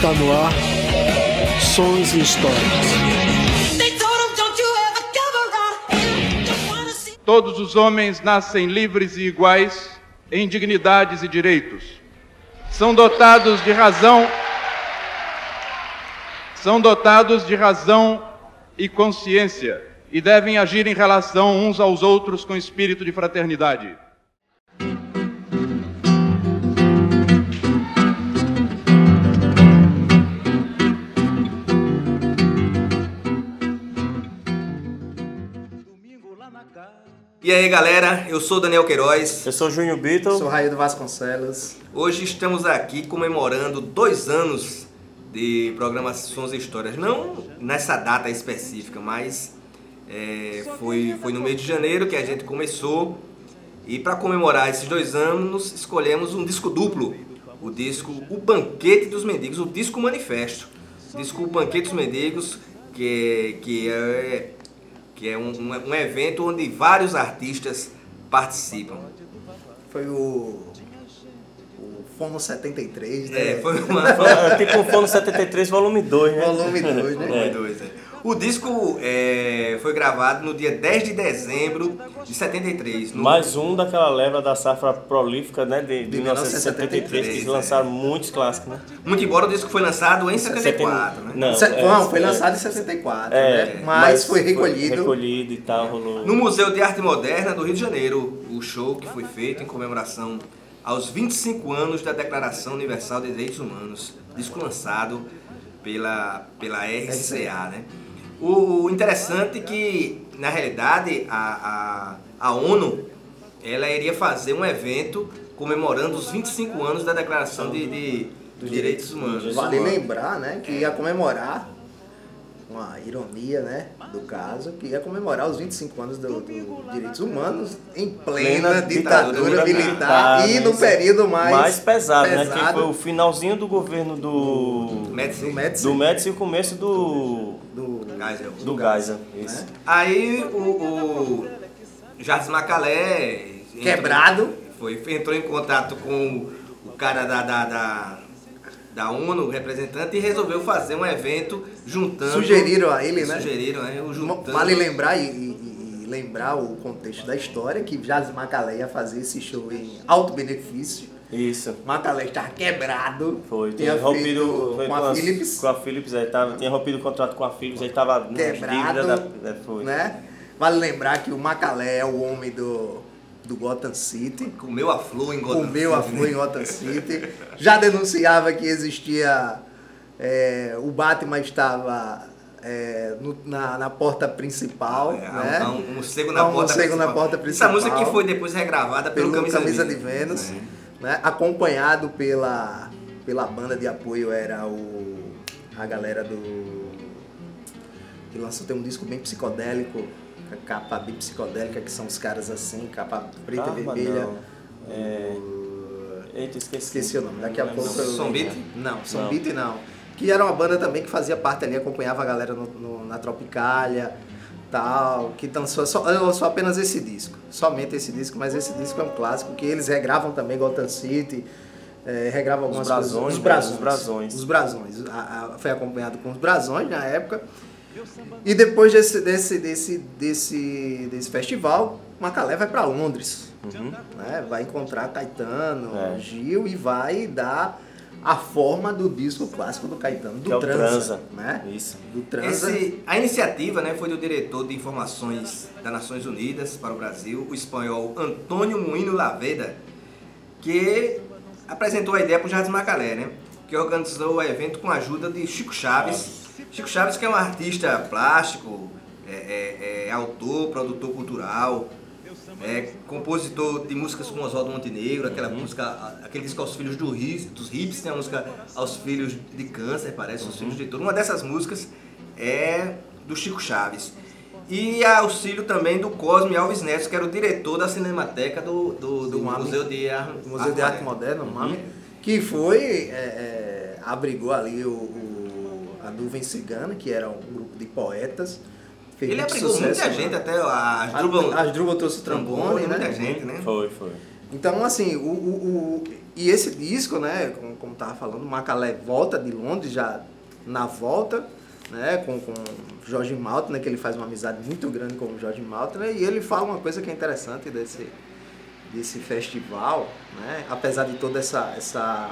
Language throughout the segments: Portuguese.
Está no ar Sons e Histórias. Todos os homens nascem livres e iguais em dignidades e direitos. São dotados de razão são dotados de razão e consciência e devem agir em relação uns aos outros com espírito de fraternidade. E aí galera, eu sou Daniel Queiroz. Eu sou Júnior Beatle. Sou Raído Vasconcelos. Hoje estamos aqui comemorando dois anos de programações e histórias. Não nessa data específica, mas é, foi, foi no mês de janeiro que a gente começou. E para comemorar esses dois anos, escolhemos um disco duplo. O disco O Banquete dos Mendigos, o disco manifesto. O disco O Banquete dos Mendigos, que, que é que é um, um, um evento onde vários artistas participam. Foi o o Fono 73, né? É, foi uma. Foi, tipo o Fono 73, volume 2, né? Volume 2, né? Volume 2, é. O disco é, foi gravado no dia 10 de dezembro de 73. No... Mais um daquela leva da safra prolífica, né? De, de 1973, que eles lançaram é. muitos clássicos, né? Muito embora o disco foi lançado em 74, né? Não, Se- é, Não, foi é, lançado em 74, É, né? Mas, foi recolhido. recolhido e tal, rolou. No Museu de Arte Moderna do Rio de Janeiro, o show que foi feito em comemoração aos 25 anos da Declaração Universal de Direitos Humanos, disco lançado pela, pela RCA, né? O, o interessante é que, na realidade, a, a, a ONU ela iria fazer um evento comemorando os 25 anos da Declaração de, de, dos Direitos Humanos. Vale lembrar, né, que ia comemorar, uma ironia, né, do caso, que ia comemorar os 25 anos do, do Direitos Humanos em plena, Plena ditadura, ditadura militar, militar, e né, no período mais, mais pesado, né? Que pesado foi o finalzinho do governo do. Médici. do Médici, Do Médici e o começo do. do- Geisel. Do Geisel. Isso. Aí o, o Jardim Macalé entrou- Quebrado. foi, entrou em contato com o cara da, da, da, da ONU, o representante, e resolveu fazer um evento juntando. Sugeriram a ele, né? Sugeriram, né? O juntando. Vale lembrar e, e- e lembrar o contexto da história que Jazz Macalé ia fazer esse show em alto benefício. Isso. Macalé estava quebrado. Foi, tinha rompido foi com a Philips, Com a Philips, aí tava, tinha rompido o contrato com a Philips, aí tava quebrado, da, é, foi. né? Vale lembrar que o Macalé é o homem do, do Gotham City. Comeu a flor em Gotham Comeu a flor em Gotham City. Já denunciava que existia... é, o Batman estava é, no- na, na porta principal, É, um- né? um, um morcego na um porta na principal. porta Essa principal. música que foi depois regravada pelo, pelo Camisa, Camisa, de de Vênus, É. né? acompanhado pela, pela banda de apoio era o a galera do que lançou tem um disco bem psicodélico, a capa bem psicodélica que são os caras assim, capa preta e vermelha. não. É... Eita, esqueci. Esqueci o nome. Daqui a Não pouco lembro. eu Som Beat? Não, Som Não. Beat não. Que era uma banda também que fazia parte ali, acompanhava a galera no- no- na Tropicália, tal, que lançou só, lançou apenas esse disco. Somente esse disco, mas esse disco é um clássico que eles regravam também Gotham City, é, regravam algumas brasões, coisas. Os né? brasões. Os brasões. Os brasões. A- a- foi acompanhado com os brasões na época. E depois desse, desse, desse, desse, desse festival, Macalé vai para Londres. né? Vai encontrar Caetano, É. Gil e vai dar a forma do disco clássico do Caetano, do Que é o Transa. Transa. Né? Isso. Do Transa. Esse- a iniciativa né, foi do diretor de informações das Nações Unidas para o Brasil, o espanhol Antônio Moino Laveda, que apresentou a ideia para o Jardim Macalé, né, que organizou o evento com a ajuda de Chico Chaves. Chico Chaves, que é um artista plástico, é, é- é autor, produtor cultural, é compositor de músicas com Oswaldo Montenegro, aquela música, a- aquele disco aos filhos do His- dos hips, tem a música aos filhos de câncer, parece, aos filhos de tudo. Uma dessas músicas é do Chico Chaves. E auxílio também do Cosme Alves Neto, que era o diretor da Cinemateca do, do, do Do. Museu de Ar- Museu de Arte Moderna, MAME, que foi, é, é, abrigou ali o, o- a Nuvem Cigana, que era um grupo de poetas. Fez Ele abrigou sucesso, muita né? gente, até a A- Drubal As Drubal trouxe trombone, né? muita gente, né? Foi, foi. Então, assim, o, o- o- E esse disco, né, como, como tava falando, o Macalé volta de Londres já na volta, né, com, com Jorge Malta, né, que ele faz uma amizade muito grande com o Jorge Malta, né, e ele fala uma coisa que é interessante desse, desse festival, né, apesar de toda essa, essa,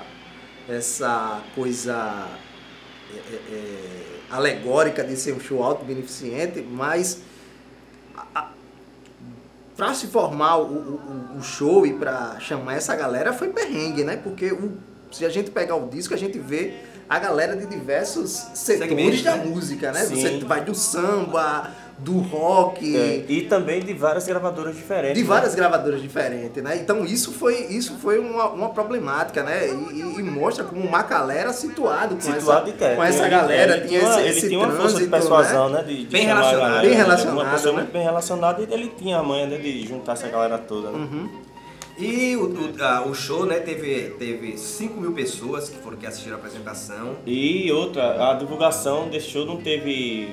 essa coisa é, é, é, alegórica de ser um show auto-beneficente, mas para se formar o, o, o, show e para chamar essa galera foi perrengue, né? Porque o, se a gente pegar o disco, a gente vê a galera de diversos setores Segmentos, da né? música, né? Sim. Você vai do samba, do rock. É, e também de várias gravadoras diferentes. De né? várias gravadoras diferentes, né? Então isso foi, isso foi uma, uma problemática, né? E, e mostra como o Macalé era situado com situado essa, com essa galera. Ele tinha, esse, ele esse tinha uma força de persuasão, né? né? De, de bem relacionado. Bem relacionado. Uma pessoa né? muito bem relacionada e ele tinha a manha né, de juntar essa galera toda, né? Uhum. E o, o, a, o, show, né, teve, teve 5 mil pessoas que foram que assistiram a apresentação. E outra, a divulgação desse show não teve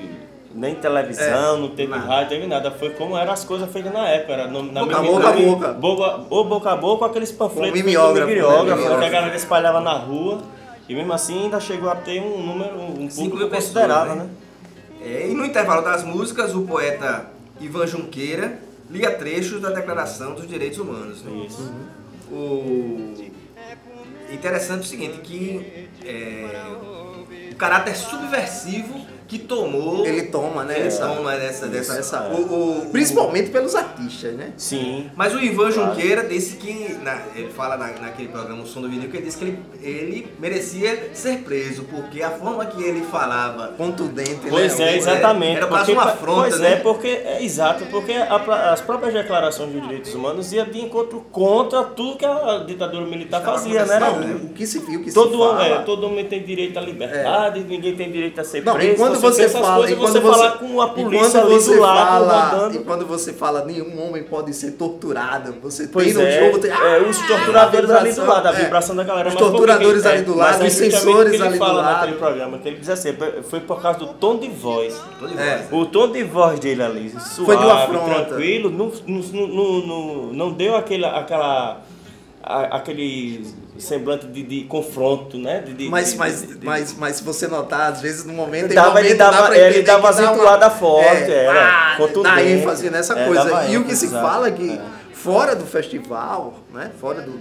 nem televisão, é, não teve nada. rádio, teve nada. Foi como eram as coisas feitas na época. Era no, na boca, boca, boca. boca. Ou boca a boca, aqueles panfletos com mimeógrafo, mimeógrafo, né? que a galera espalhava na rua. E mesmo assim ainda chegou a ter um número um público considerável, né? né? É, e no intervalo das músicas, o poeta Ivan Junqueira lia trechos da Declaração dos Direitos Humanos. Né? Isso. O interessante é o seguinte, que é, o caráter subversivo que tomou. Ele toma, né? Ele essa, toma dessa. dessa, essa, o, o, principalmente pelos artistas, né? Sim. Mas o Ivan claro. Junqueira disse que. Na, ele fala na, naquele programa O Som do Vinil que ele disse que ele, ele merecia ser preso, porque a forma que ele falava. Contundente, pois né? é, exatamente. Era quase uma afronta. Pois né? é, porque. É exato, porque a, as próprias declarações de direitos humanos iam de encontro contra tudo que a ditadura militar Estava fazia, né? Não, o que se viu, o que todo se fala. É, todo mundo tem direito à liberdade, é. ninguém tem direito a ser não, preso. Quando você, você fala, coisas, você, você falar com a polícia ali do lado rodando. E quando você fala nenhum homem pode ser torturado, você pois tem no é, jogo... Tem, é, os torturadores ali do lado, a vibração é, da galera. Os torturadores ali do lado, os sensores ali do lado. ele fala naquele programa, que ele diz assim, foi por causa do tom de voz. É. O tom de voz dele ali, suave, foi de uma tranquilo, não, não, não, não deu aquele, aquele semblante de, de confronto, né? De, de, mas, mas, mas, mas se você notar, às vezes no momento, dava, momento ele dava, ele dava as entoadas forte, é, era, dá ênfase nessa é, coisa. E o que se fala é que é. fora do festival, né? Fora do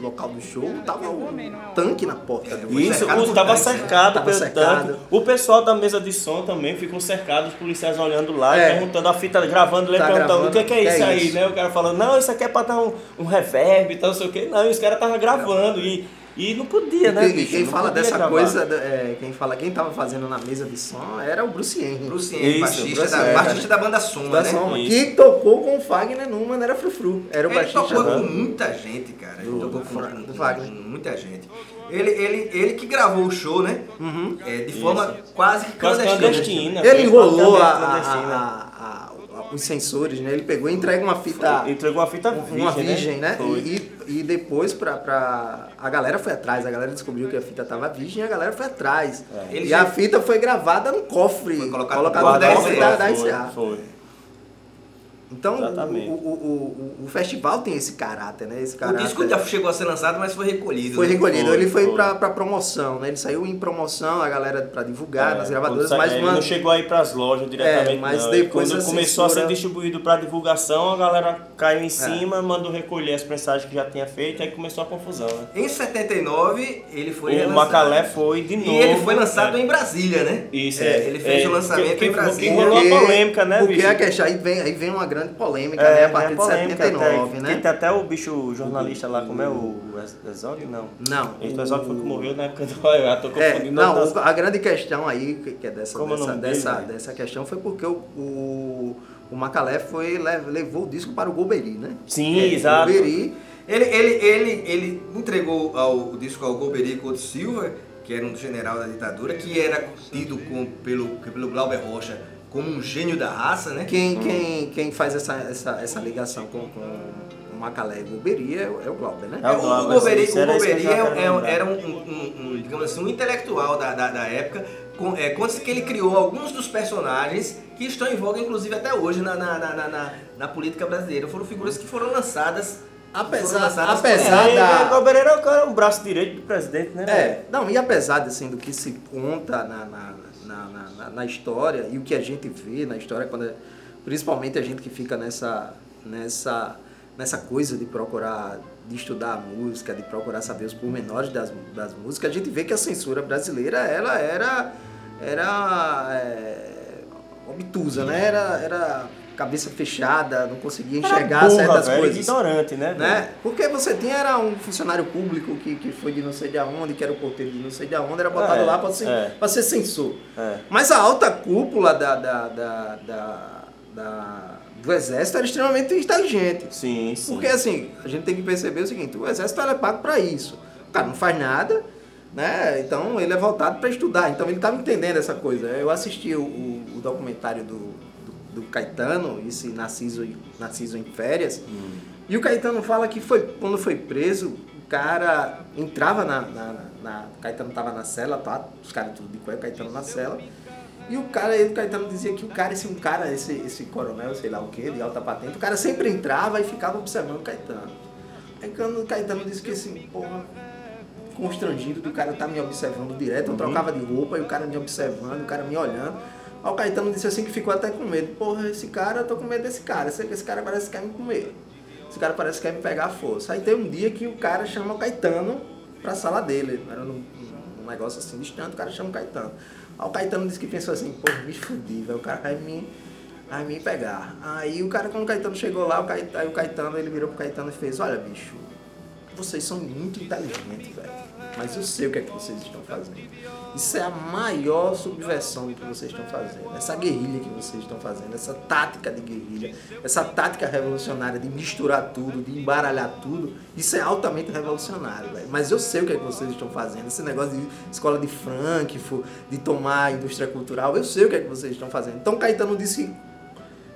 local do show, tava um tanque na porta do Isso, estava cercado tava pelo cercado. tanque. O pessoal da mesa de som também ficou cercado, os policiais olhando lá, é. perguntando a fita, gravando, tá perguntando o que, que é isso que é aí, isso? né? O cara falando, não, isso aqui é pra dar um, um reverb e tal, não sei o que. Não, e os caras estavam gravando. E e não podia, né, bicho? Quem fala dessa gravar. coisa, é, quem fala, quem tava fazendo na mesa de som era o Bruce Henry. Bruce Henry, baixista, da, é, baixista da banda Soma, da né? Soma, que tocou com o Fagner numa, não era Frufru. Era o ele baixista. tocou com muita gente, cara. Ele tocou com, com, com, muita gente. Ele, ele, ele que gravou o show, né? Uhum. É, de forma Isso. quase clandestina. clandestina. Ele enrolou a, a, a os sensores, né? Ele pegou e entrega uma fita. Entregou uma fita virgem, uma virgem né? né? E, e depois pra, pra. A galera foi atrás, a galera descobriu que a fita tava virgem e a galera foi atrás. É. E já... a fita foi gravada no cofre. Foi colocado no cofre da, da. Foi. Então o, o, o, o, festival tem esse caráter, né? Esse caráter. O disco já chegou a ser lançado, mas foi recolhido. Foi né? recolhido. Foi, ele foi, foi. Pra, pra promoção, né? Ele saiu em promoção, a galera pra divulgar é, nas gravadoras, mas ele não chegou aí pras lojas diretamente. É, mas não. depois quando começou censura... a ser distribuído pra divulgação, a galera caiu em é. cima, é. mandou recolher as mensagens que já tinha feito, aí começou a confusão, né? Em 79, ele foi. O relançado. Macalé foi de novo. E ele foi lançado é. em Brasília, né? Isso, é. Ele fez o lançamento que, em Brasília. Que rolou a polêmica, né, Porque a questão, aí vem, aí vem uma grande polêmica, né? A partir de 79, até, né? Tem até o bicho jornalista lá, como é o Exódio? Não. Não. O Exódio foi que morreu na época do. Eu tô confundindo. É, não, a grande questão aí, que é dessa, dessa, dessa, dele, dessa questão, foi porque o, o, o Macalé foi, levou o disco para o Golbery, né? Sim, é, exato. Golbery, ele, ele, ele, ele entregou ao, o disco ao Golbery Couto Silva, que era um general da ditadura, que era tido com, pelo, pelo Glauber Rocha como um gênio da raça, né? Quem, quem, quem faz essa, essa, essa ligação com, com o Macalé e o Golbery é, é, o Glauber, né? É, o, o Golbery, o Golbery é, é, era um, um, um, digamos assim, um intelectual da, da, da época, com, é, conta que ele criou alguns dos personagens que estão em voga, inclusive até hoje, na, na, na, na, na política brasileira. Foram figuras que foram lançadas Apesar, apesar é, da. Gabriel Bereira é o cara, um braço direito do presidente, né? É, não, e apesar assim, do que se conta na, na, na, na, história e o que a gente vê na história, quando é, principalmente a gente que fica nessa, nessa, nessa coisa de procurar, de estudar a música, de procurar saber os pormenores das, das músicas, a gente vê que a censura brasileira ela era, era é, obtusa, né? Era, era cabeça fechada, não conseguia enxergar burra, certas velho, coisas. ignorante, né? né? Porque você tinha era um funcionário público que, que foi de não sei de onde, que era o porteiro de não sei de onde, era botado É, lá para ser, é. pra ser censor. É. Mas a alta cúpula da, da, da, da- da- do exército era extremamente inteligente. Sim, sim. Porque assim, a gente tem que perceber o seguinte, o exército é pago para isso. O cara não faz nada, né? Então ele é voltado para estudar. Então ele estava entendendo essa coisa. Eu assisti o, o- o documentário do, do, Caetano, esse Narciso, Narciso em Férias, e o Caetano fala que foi, quando foi preso, o cara entrava na. na, na- o Caetano estava na cela, tá? Os caras tudo de cueca, o Caetano na cela. E o cara, o Caetano dizia que o cara, esse um cara, esse, esse coronel, sei lá o que, de alta patente, o cara sempre entrava e ficava observando o Caetano. Aí quando o Caetano disse que assim, porra, constrangido do cara tá me observando direto, eu trocava de roupa e o cara me observando, o cara me olhando. Aí o Caetano disse assim que ficou até com medo. Porra, esse cara, eu tô com medo desse cara. Esse, esse cara parece que quer me comer. Esse cara parece que quer me pegar à força. Aí tem um dia que o cara chama o Caetano pra sala dele. Era num, num negócio assim distante, o cara chama o Caetano. Aí o Caetano disse que pensou assim, porra, me fudi, velho. O cara vai me, vai me pegar. Aí o cara, quando o Caetano chegou lá, o Caetano, aí o Caetano, ele virou pro Caetano e fez, olha, bicho, vocês são muito inteligentes, velho. Mas eu sei o que é que vocês estão fazendo. Isso é a maior subversão do que vocês estão fazendo. Essa guerrilha que vocês estão fazendo, essa tática de guerrilha, essa tática revolucionária de misturar tudo, de embaralhar tudo, isso é altamente revolucionário, velho. Mas eu sei o que é que vocês estão fazendo. Esse negócio de escola de Frankfurt, de tomar a indústria cultural, eu sei o que é que vocês estão fazendo. Então Caetano disse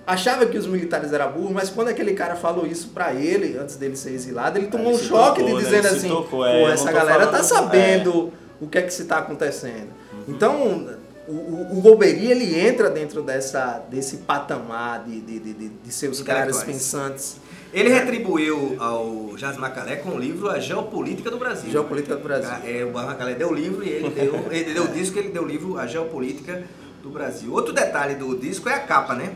achava que os militares eram burros, mas quando aquele cara falou isso pra ele, antes dele ser exilado, ele tomou Ele um choque tocou, de né? dizendo se assim, tocou, pô, é, essa galera tá falando- sabendo o que é que se tá acontecendo. Então, o, o, o Golbery, ele entra dentro dessa, desse patamar de, de, de, de, de seus caras pensantes. Ele retribuiu ao Jazz Macalé com o livro A Geopolítica do Brasil. Geopolítica do Brasil. É, o Barra Macalé deu o livro e ele deu, ele deu o disco, ele deu o livro A Geopolítica do Brasil. Outro detalhe do disco é a capa, né?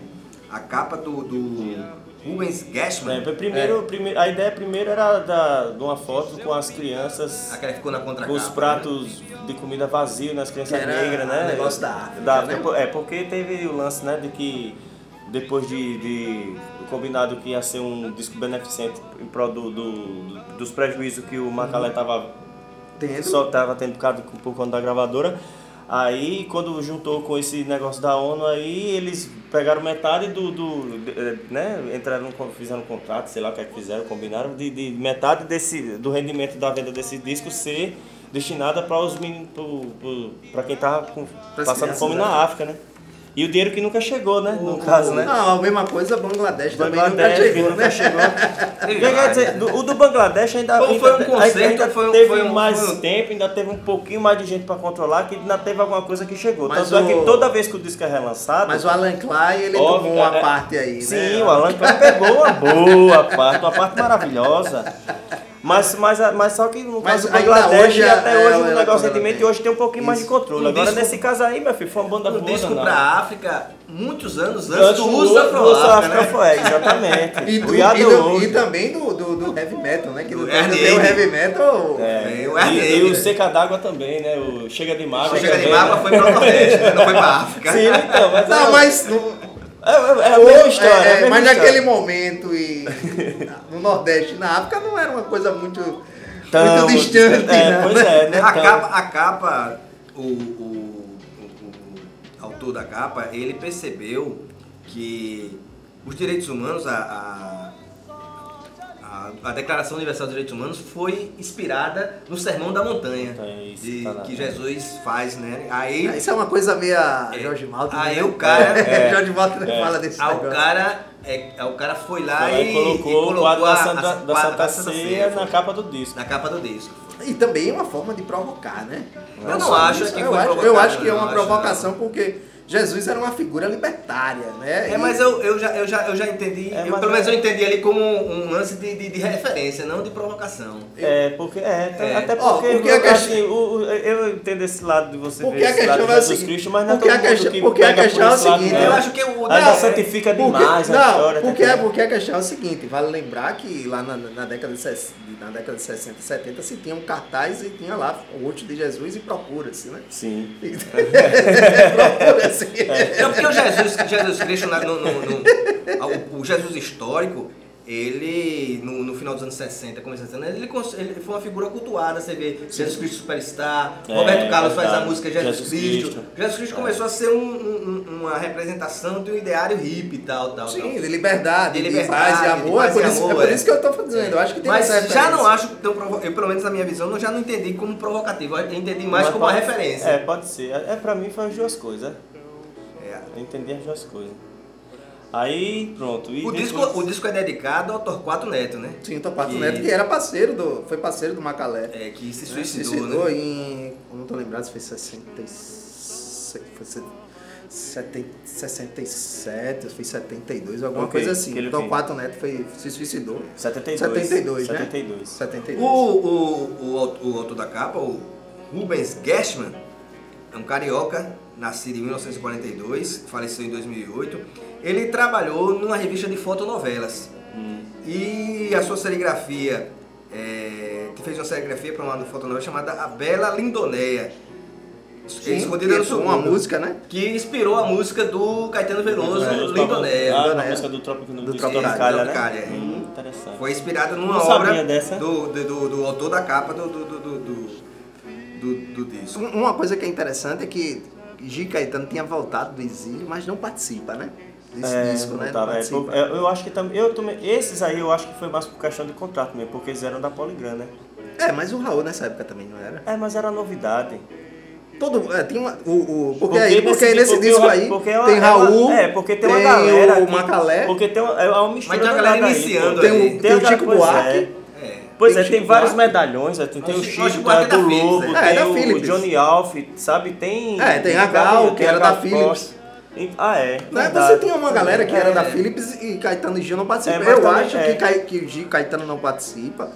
A capa do, do Rubens Gashman. É, primeiro, primeiro, a ideia primeiro era da, de uma foto com as crianças Aquela que ficou na com contracapa. os pratos de comida vazios nas crianças negras, né? o negócio da África, né? É, porque teve o lance, né, de que depois de, de combinado que ia ser um disco beneficente em prol do, do- dos prejuízos que o Macalé tava Tendo. só tava tendo por, causa, por conta da gravadora. Aí, quando juntou com esse negócio da ONU, aí eles pegaram metade do. do eh, né? Entraram, fizeram um contrato, sei lá o que é que fizeram, combinaram, de, de metade desse, do rendimento da venda desse disco ser destinada para os meninos, para quem tava com- Pras passando fome né? na África, né? E o dinheiro que nunca chegou, né? No caso, né? Não, a mesma coisa, Bangladesh, também Bangladesh, nunca chegou, nunca né? chegou. Quer dizer, né? do- o do Bangladesh ainda, Foi- ainda, foi um conceito, ainda foi um- teve foi um- mais foi um- tempo, ainda teve um pouquinho mais de gente para controlar, que ainda teve alguma coisa que chegou. Mas Tanto é o- que toda vez que o disco é relançado. Mas o Alan Klein, ele óbvio, tomou uma é- parte aí, Sim, né? o Alan Klein pegou uma boa parte, uma parte maravilhosa. Mas, mas, mas só que no Mas caso do Bangladesh, hoje, até é, hoje ela- o negócio de mente hoje tem um pouquinho mais de Isso. controle. Um Agora disco- nesse caso aí, meu filho, foi uma banda boa. disco danada. pra África, muitos anos antes, Antes do uso afro-áfrica, né? foi, exatamente. E, do, e, do- e também do, do, do heavy metal, né? Que Do no tem o heavy metal. É, o e, e o Seca d'Água também, né? O Chega de Mágoa. Chega de também, mágoa né? foi pro Nordeste, né? não foi pra África. Sim, então, mas, Não, é, mas no, é, é a mesma história. é, é a mesma mas história. naquele momento e no Nordeste e na África não era uma coisa muito, Tão- muito distante, é, né? Pois é, né? A Tão- capa, a capa o, o, o- o autor da capa, ele percebeu que os direitos humanos, a, a, a, a Declaração Universal dos Direitos Humanos foi inspirada no Sermão da Montanha, É isso, de- tá que Jesus faz, né? Aí, Isso é uma coisa meia É. Jorge Malta. Aí né? o cara- É. Jorge Malta É. fala desse aí o cara, é, aí o cara foi lá Foi lá e, e colocou, e o quadro a- da Santa, a- da Santa da Santa Ceia na capa do disco. na capa do disco. E também é uma forma de provocar, né? Eu não só acho isso, que eu foi acho, eu acho que é não, uma provocação porque Jesus era uma figura libertária, né? É, e... mas eu, eu, já, eu, já, eu já entendi, é, eu, pelo menos eu entendi ali como um lance de, de, de referência, não de provocação. É, porque, é, é. até porque, oh, porque eu, assim, o, eu entendo esse lado de você porque ver esse lado de é Jesus Cristo, mas não é todo mundo questão, que porque a questão é o seguinte, lado, eu acho que o... Ainda santifica demais porque, a história. Não, porque, tá porque a questão é o seguinte, vale lembrar que lá na, na, década de, na década de 60 e 70 se tinha um cartaz e tinha lá o rosto de Jesus e procura-se, né? Sim. procura-se. É porque o Jesus, Jesus Cristo, no, no, no, o, Jesus histórico, ele, no, no, final dos anos 60, começo dos anos ele, ele foi uma figura cultuada, você vê Jesus Cristo Superstar, é, Roberto Carlos faz a música Jesus, Jesus Cristo. Cristo. Jesus Cristo é. começou a ser um, um, uma representação de um ideário hippie e tal, tal. Sim, tal. de liberdade, de, liberdade, de paz e amor. É por, isso, amor, é por isso que eu estou dizendo, eu acho que tem Mas já não acho tão provo... eu pelo menos na minha visão, eu já não entendi como provocativo, eu entendi mais Mas como pode, uma referência. É, pode ser. É, pra mim foi as duas coisas. Eu entendi as duas coisas. Aí, pronto. o, disco, o disco é dedicado ao Torquato Neto, né? Sim, Torquato que... Neto, que era parceiro do. Foi parceiro do Macalé. É, que se suicidou. Se suicidou né? em. Não tô lembrado se foi 66. Foi 67, foi 72, alguma okay, coisa assim. Então, Torquato Neto foi, se suicidou. 72. 72, 72. Né? 72. O, o, o, o autor da capa, o Rubens Gershman, é um carioca nascido em 1942, faleceu em 2008. Ele trabalhou numa revista de fotonovelas. Hum. E a sua serigrafia, é, fez uma serigrafia para uma fotonovela chamada A Bela Lindoneia. Sim, escondida no segundo, uma música, né? Que inspirou a música do Caetano Veloso, é, Lindoneia. Ah, a música do Trópico do, do Tropicália, né? Hum, interessante. Foi inspirada numa obra do, do, do, do, autor da capa do, do, do, do, disco. Uma coisa que é interessante é que Gi Caetano tinha voltado do exílio, mas não participa, né? Desse é, disco, né? Tava, é, é, eu acho que também. Eu também. Esses aí eu acho que foi mais por questão de contrato mesmo, porque eles eram da Polygram, né? É, mas o Raul nessa época também não era? É, mas era novidade. Todo, é, tem uma, o, o, porque, porque, aí, porque nesse porque disco aí porque é tem Raul, é, porque tem, uma galera. O Macalé. Porque tem uma, é uma mistura. Mas tem uma galera iniciando. Tem, tem, tem o Chico Buarque. Pois tem é, tem vários medalhões, tem, tem o Chico, tem do Lobo, é, tem o Johnny Alf, sabe? Tem. É, tem a Gal, que era da Philips. Ah, é. Né? Você tinha uma galera que era da Philips e Caetano e Gil não participam. É, Eu acho é. que, que o Gil Caetano não participa,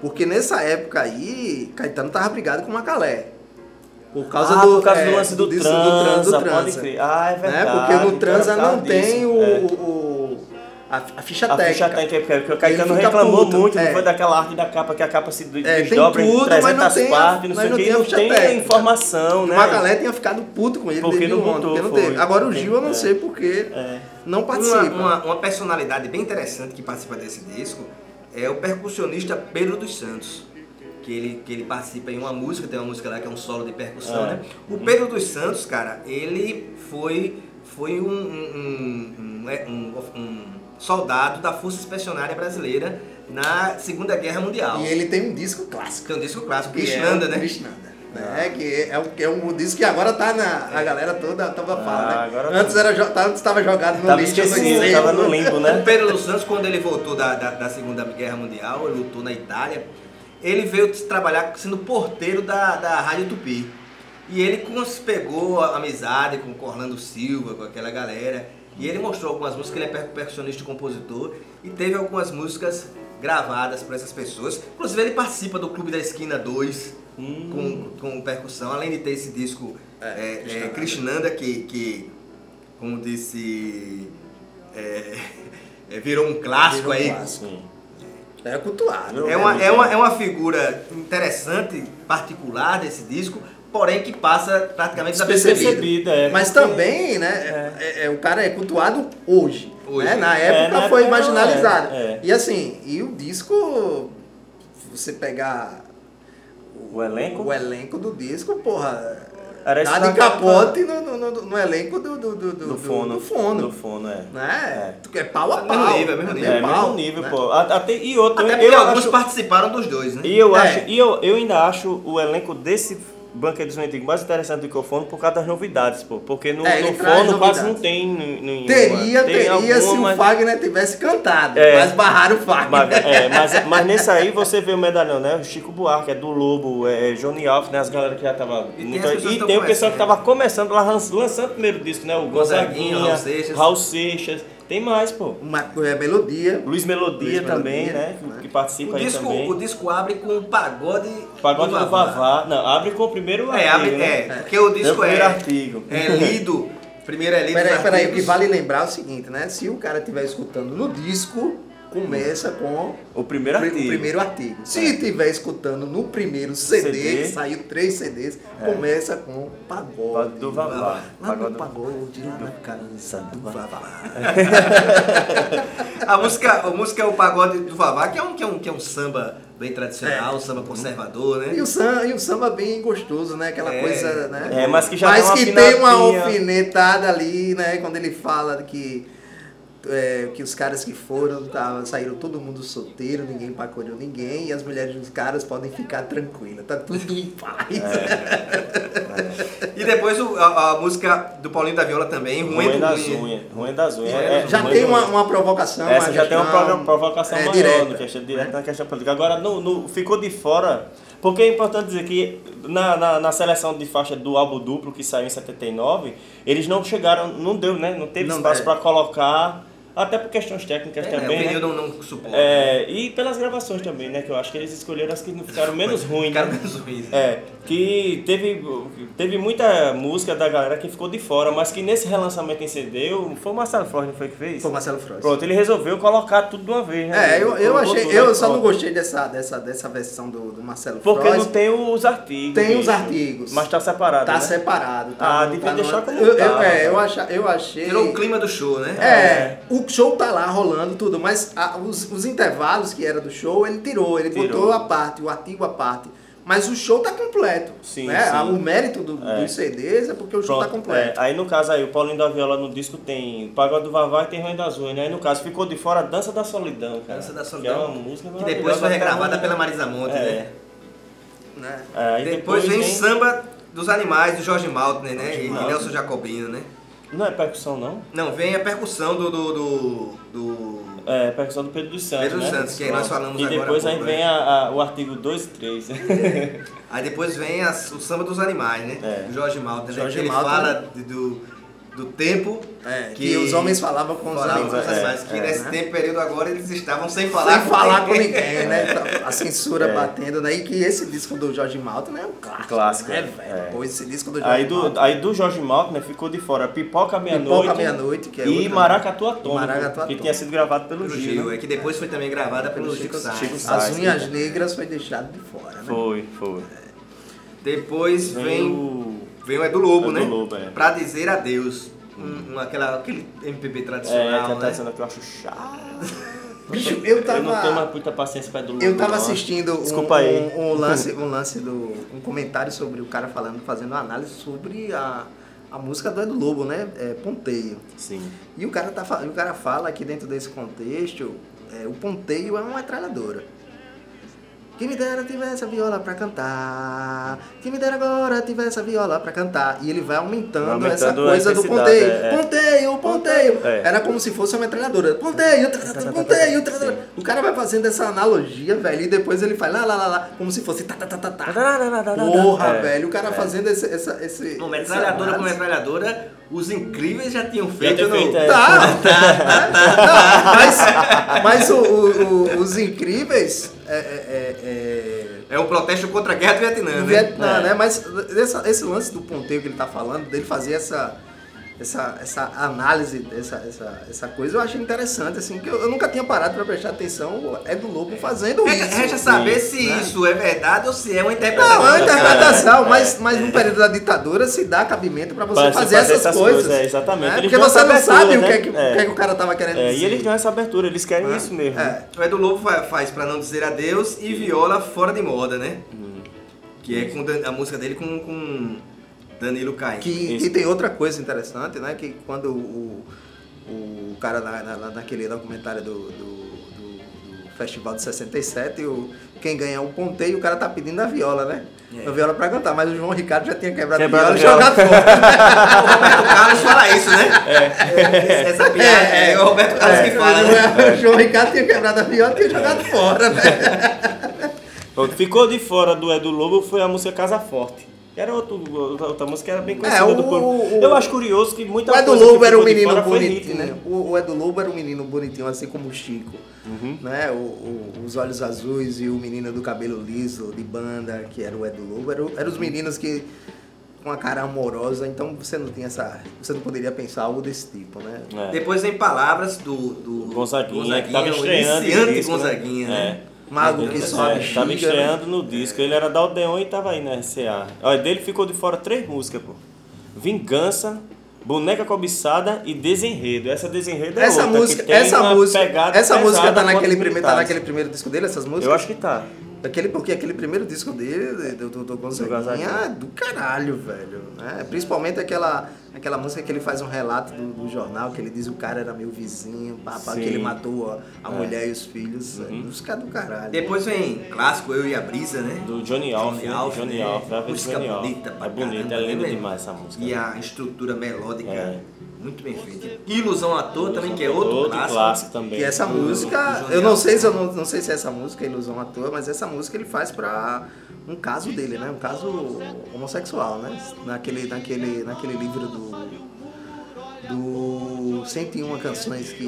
porque nessa época aí, Caetano tava brigado com o Macalé. Por causa ah, do, por causa é, do lance do, do, transa, do transa. Ah, é verdade. Né? Porque no transa não tem o, é. o a, a ficha a técnica. A ficha técnica, porque o Caetano reclamou puto, muito, é. não foi daquela arte da capa, que a capa se é, desdobra em 300 tem partes, não sei o que, não tem a informação, né? O Macalé tinha ficado puto com ele, porque não botou, porque não teve. Agora o Gil eu não é. sei porque é. não participa. Uma, uma, uma, personalidade bem interessante que participa desse disco é o percussionista Pedro dos Santos. Que ele, que ele participa em uma música, tem uma música lá que é um solo de percussão, é. né? O Pedro dos Santos, cara, ele foi, foi um, um, um, um soldado da Força Expedicionária Brasileira na Segunda Guerra Mundial. E ele tem um disco clássico. Tem um disco clássico, Krishnanda, é né? Krishnanda. É, que é, um, é um disco que agora tá na. A galera toda tava ah, fala, né? Antes era antes estava jogado no tava lixo, esquecido, tava no limbo, né? O Pedro dos Santos, quando ele voltou da, da, da, Segunda Guerra Mundial, ele lutou na Itália, ele veio trabalhar sendo porteiro da, da Rádio Tupi. E ele pegou a amizade com o Orlando Silva, com aquela galera. E ele mostrou algumas músicas, ele é percussionista e compositor, e teve algumas músicas gravadas por essas pessoas. Inclusive ele participa do Clube da Esquina 2 hum. com, com percussão, além de ter esse disco é, é, é, Krishnanda, que, que, como disse, é, é, virou um clássico virou um aí. Clássico. É cultuado. É uma, é, uma, é uma figura interessante, particular desse disco, porém que passa praticamente despercebida. É, Mas porque... também, né, é. é. É, o cara é cultuado hoje. hoje. Né? Na é, época na foi época marginalizado. É, e assim, e o disco, você pegar o, o elenco? O elenco do disco, porra. Era tá de capote no, no, no, no, elenco do, do, do, do, do fono. Do fono. Do fono, é. Né? É. é pau a pau. É mesmo nível, é mesmo nível. É, mesmo nível, né? pô. Até, e outro, Até eu alguns acho, participaram dos dois, né? E eu, acho, e eu, eu ainda acho o elenco desse Banquete dos Mendigos mais interessante do que o Fono por causa das novidades, pô. Porque no, é, no Fono quase não tem nenhuma. Teria, tem teria alguma, se mas... o Fagner tivesse cantado, é, mas barraram o Fagner. Mas, é, mas, mas nesse aí você vê o medalhão, né? O Chico Buarque, é do Lobo, é, é Johnny Alf, né? As galera que já tava... E muito, tem, e tem o pessoal que tava começando lá, lançando o primeiro disco, né? O Gonzaguinha, Raul Seixas. Raul Seixas. Tem mais, pô. Uma é, Melodia. Luiz Melodia Luiz também, Melodia, né? né? Que participa o aí disco, também. O disco abre com o pagode. Pagode do Vavá. do Vavá. Não, abre com o primeiro é, artigo. Abre, né? É, porque o disco é. artigo. É lido. Primeiro é lido. Peraí, peraí, o que vale lembrar é o seguinte, né? Se o cara estiver escutando no disco, começa com o primeiro artigo. O primeiro artigo. Se estiver é. escutando no primeiro CD, CD, que saiu três CDs, é. começa com Pagode. Do Vavá. Lá pagode no pagode, lá na casa do Vavá. a, música, a música é o Pagode do Vavá, que é um, que é um, que é um samba bem tradicional, é. um samba conservador, né? E o, samba, e o samba bem gostoso, né? Aquela é. coisa, né? É, mas que já mas que tem uma alfinetada ali, né? Quando ele fala que é, que os caras que foram tá, saíram todo mundo solteiro, ninguém pacoreou ninguém, e as mulheres dos caras podem ficar tranquilas, tá tudo em paz. É. e depois o, a, a, música do Paulinho da Viola também, Ruim, Ruim das Unhas. Ruim das Unhas. É, já tem uma, uma provocação. Essa já tem uma provocação é, maior direta. no questão, direto na questão política. Agora, no, no, ficou de fora. Porque é importante dizer que na, na, na, seleção de faixa do álbum duplo que saiu em 79, eles não chegaram, não deu, né? Não teve não espaço para colocar até por questões técnicas é, também. O né? não, não suporta. É, e pelas gravações também, né? Que eu acho que eles escolheram as que ficaram menos ruins. Ficaram né? menos ruins. É. Que teve, teve muita música da galera que ficou de fora, mas que nesse relançamento em CD, foi o Marcelo Frost, não foi que fez? Foi o Marcelo Frost. Pronto, ele resolveu colocar tudo de uma vez, né? É, eu, eu achei. Eu só não gostei dessa, dessa, dessa versão do, do Marcelo Porque Frost. Porque não tem os artigos. Tem bicho. os artigos. Mas tá separado. Tá né? separado. Tá, ah, devia tá deixar como eu, tá. Eu, é, eu, acha, eu achei. Tirou o clima do show, né? É, é. o show tá lá rolando tudo, mas a, os, os intervalos que era do show, ele tirou, ele tirou. botou a parte, o artigo a parte. Mas o show tá completo. Sim, né? sim. O mérito do, é. dos CDs é porque o show tá completo. É. Aí no caso aí, o Paulinho da Viola no disco tem Pagode do Vavá e tem Ruim das Ruas, né? Aí no caso ficou de fora Dança da Solidão, cara. Dança da Solidão. Que é uma música Que depois foi regravada pela Marisa Monte, é. né? É. depois, depois vem, vem Samba dos Animais, do Jorge Maltner, né? E, e Nelson Jacobino, né? Não é percussão, não? Não, vem a percussão do, do, do, do é, percussão do Pedro dos Santos. Pedro dos né? Santos, que aí nós falamos e agora. E depois aí pouco, vem né? a, a, o artigo 2 e 3. aí depois vem a, o samba dos animais, né? É. Jorge Malta, né? Jorge que Malta, ele fala do, do tempo é, que, que, os homens falavam com os animais. Com os animais é, que é, nesse né? tempo, período agora, eles estavam sem falar sem com falar ninguém. com ninguém, né? A censura é. batendo, né? E que esse disco do Jorge Malta né, é um clássico. Clássico, né, velho? É. Pô, esse disco do Jorge aí do, Malta. Aí do Jorge Malta, né, ficou de fora Pipoca Meia-Noite. Pipoca Meia-Noite, que é E Maracatu Atômico, Maracatu que tinha sido gravado pelo, pelo Gil. Gil. É que depois foi também gravada pelo, pelo Chico, Chico, Chico Sainz. As Unhas Negras foi deixado de fora, né? Foi, foi. Depois vem, o... vem o Edu Lobo, né? Lobo, é. Pra dizer adeus um, aquela, aquele MPB tradicional. É, que é né? tradicional que eu acho chato. Bicho, eu tava. Eu não tenho muita paciência pra do Eu tava assistindo Desculpa um. Um, um, lance, um lance do. um comentário sobre o cara falando, fazendo uma análise sobre a, a música do Edu Lobo, né? É, Ponteio. Sim. E o cara, tá, o cara fala que dentro desse contexto, é, o ponteio é uma metralhadora. Quem me dera tivesse a viola pra cantar. Quem me dera agora tivesse a viola pra cantar. E ele vai aumentando, aumentando essa coisa do ponteio. É, é. Ponteio, ponteio. É. Era como se fosse uma metralhadora. Ponteio, ponteio. O cara vai fazendo essa analogia, velho. E depois ele faz lá, lá, lá, lá. Como se fosse tá, tá, tá, tá, tá. Porra, é. velho. O cara é. fazendo esse. Essa, esse Bom, metralhadora com metralhadora, os incríveis já tinham feito. Já no... feito é. Tá, tá, tá, tá. Mas, mas o, o, os incríveis. É, é, é, é um protesto contra a guerra do Vietnã, né? Vietnã, né? Mas essa, esse lance do ponteio que ele está falando, dele fazer essa essa, essa análise, essa, essa, essa coisa, eu achei interessante, assim, que eu, eu nunca tinha parado para prestar atenção, é do Lobo fazendo é, isso. Resta saber se né? isso é verdade ou se é uma interpretação. Não, é uma interpretação, é, mas, mas no período da ditadura se dá cabimento para você fazer, fazer, essas, coisas. coisas é, exatamente. Né? Porque você não sabe né? o, que é que, é. o que, é que o cara tava querendo é, dizer. E eles dão essa abertura, eles querem isso mesmo. O Edu Lobo faz para não dizer adeus e viola fora de moda, né? Hum. Que é com a música dele com, com Danilo Caim. Que, que tem outra coisa interessante, né? Que quando o, o cara na, na, naquele documentário do, do, do, do festival de 67, o, quem ganha o ponteio, o cara tá pedindo a viola, né? É. A viola pra cantar, mas o João Ricardo já tinha quebrado, quebrado a viola e jogado fora. o Roberto Carlos fala isso, né? É. Essa piada é, é, o Roberto Carlos que fala. Né? O João Ricardo tinha quebrado a viola e tinha jogado fora, né? Ficou de fora do Edu Lobo foi a música Casa Forte. Era outro, outra música que era bem conhecida é, o, do povo. Eu acho curioso que muita o Edu Lobo era um menino bonitinho, né? O, o Edu Lobo era um menino bonitinho, assim como o Chico. Uhum. Né? O, o, os olhos azuis e o menino do cabelo liso, de banda, que era o Edu Lobo. Eram era os meninos que com a cara amorosa, então você não tinha essa. Você não poderia pensar algo desse tipo, né? É. Depois vem palavras do, do Gonzaguinha, Gonzaguinha, que tava estreando. Iniciante disco, né? Gonzaguinha, né? né? Mago que só é, Tava estreando no disco. Ele era da Aldeon e tava aí na RCA. Olha, dele ficou de fora três músicas, pô. Vingança, Boneca Cobiçada e Desenredo. Essa Desenredo é essa outra, música, essa música, essa música tá naquele, primeiro, tá naquele primeiro disco dele, essas músicas? Eu acho que tá. Aquele, porque aquele primeiro disco dele, do, do, do Gonzaguinha, é do caralho, velho. Né? Principalmente aquela, aquela música que ele faz um relato do, do jornal, que ele diz que o cara era meu vizinho, papá, que ele matou a, a é. mulher e os filhos. É, uhum. Música do caralho. Depois vem clássico Eu e a Brisa, né? Do Johnny Alf. Johnny Alf, Johnny Alf. Né? Música Johnny bonita Alf. É bonita, é linda demais essa música. E a estrutura melódica. É. Muito bem feito. Ilusão à toa também, que é outro, outro clássico. clássico também. E essa música, eu não sei se eu não, não sei se é essa música, Ilusão à toa, mas essa música ele faz pra um caso dele, né? Um caso homossexual, né? Naquele, naquele, naquele livro do, do 101 canções que,